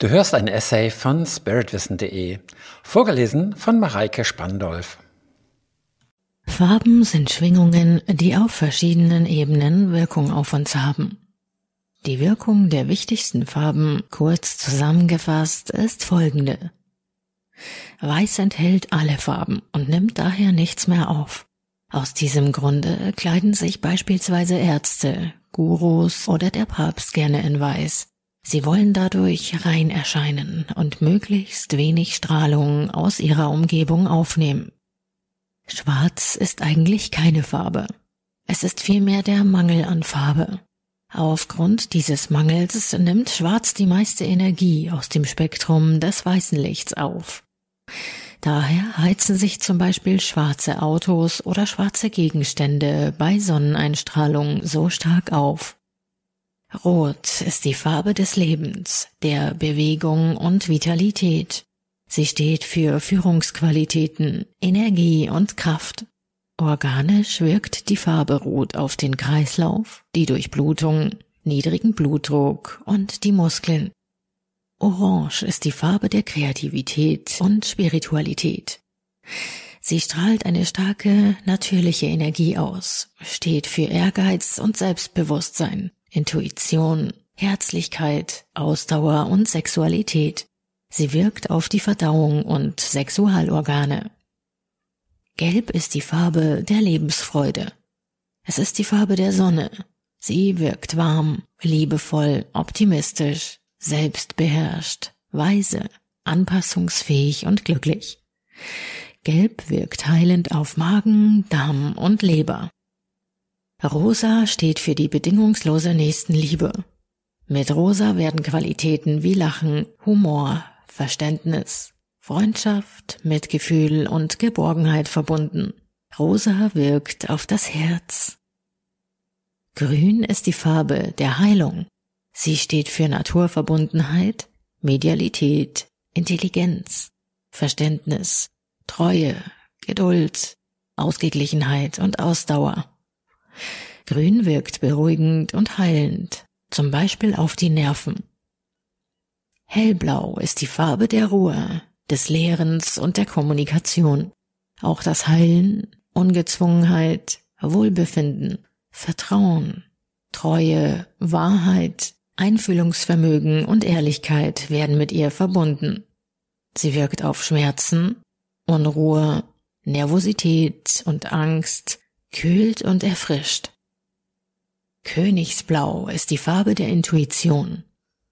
Du hörst ein Essay von spiritwissen.de, vorgelesen von Mareike Spandolf. Farben sind Schwingungen, die auf verschiedenen Ebenen Wirkung auf uns haben. Die Wirkung der wichtigsten Farben, kurz zusammengefasst, ist folgende. Weiß enthält alle Farben und nimmt daher nichts mehr auf. Aus diesem Grunde kleiden sich beispielsweise Ärzte, Gurus oder der Papst gerne in Weiß. Sie wollen dadurch rein erscheinen und möglichst wenig Strahlung aus ihrer Umgebung aufnehmen. Schwarz ist eigentlich keine Farbe. Es ist vielmehr der Mangel an Farbe. Aufgrund dieses Mangels nimmt Schwarz die meiste Energie aus dem Spektrum des weißen Lichts auf. Daher heizen sich zum Beispiel schwarze Autos oder schwarze Gegenstände bei Sonneneinstrahlung so stark auf. Rot ist die Farbe des Lebens, der Bewegung und Vitalität. Sie steht für Führungsqualitäten, Energie und Kraft. Organisch wirkt die Farbe Rot auf den Kreislauf, die Durchblutung, niedrigen Blutdruck und die Muskeln. Orange ist die Farbe der Kreativität und Spiritualität. Sie strahlt eine starke, natürliche Energie aus, steht für Ehrgeiz und Selbstbewusstsein. Intuition, Herzlichkeit, Ausdauer und Sexualität. Sie wirkt auf die Verdauung und Sexualorgane. Gelb ist die Farbe der Lebensfreude. Es ist die Farbe der Sonne. Sie wirkt warm, liebevoll, optimistisch, selbstbeherrscht, weise, anpassungsfähig und glücklich. Gelb wirkt heilend auf Magen, Darm und Leber. Rosa steht für die bedingungslose Nächstenliebe. Mit Rosa werden Qualitäten wie Lachen, Humor, Verständnis, Freundschaft, Mitgefühl und Geborgenheit verbunden. Rosa wirkt auf das Herz. Grün ist die Farbe der Heilung. Sie steht für Naturverbundenheit, Medialität, Intelligenz, Verständnis, Treue, Geduld, Ausgeglichenheit und Ausdauer. Grün wirkt beruhigend und heilend, zum Beispiel auf die Nerven. Hellblau ist die Farbe der Ruhe, des Lehrens und der Kommunikation. Auch das Heilen, Ungezwungenheit, Wohlbefinden, Vertrauen, Treue, Wahrheit, Einfühlungsvermögen und Ehrlichkeit werden mit ihr verbunden. Sie wirkt auf Schmerzen, Unruhe, Nervosität und Angst, kühlt und erfrischt. Königsblau ist die Farbe der Intuition.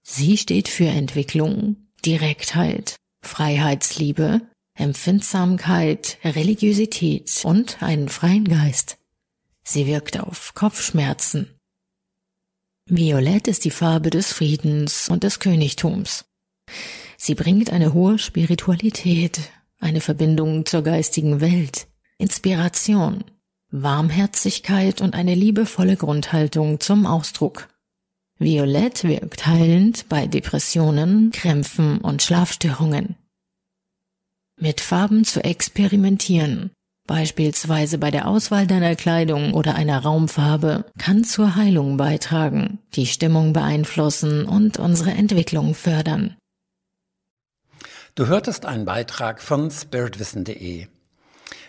Sie steht für Entwicklung, Direktheit, Freiheitsliebe, Empfindsamkeit, Religiosität und einen freien Geist. Sie wirkt auf Kopfschmerzen. Violett ist die Farbe des Friedens und des Königtums. Sie bringt eine hohe Spiritualität, eine Verbindung zur geistigen Welt, Inspiration, Warmherzigkeit und eine liebevolle Grundhaltung zum Ausdruck. Violett wirkt heilend bei Depressionen, Krämpfen und Schlafstörungen. Mit Farben zu experimentieren, beispielsweise bei der Auswahl deiner Kleidung oder einer Raumfarbe, kann zur Heilung beitragen, die Stimmung beeinflussen und unsere Entwicklung fördern. Du hörtest einen Beitrag von spiritwissen.de.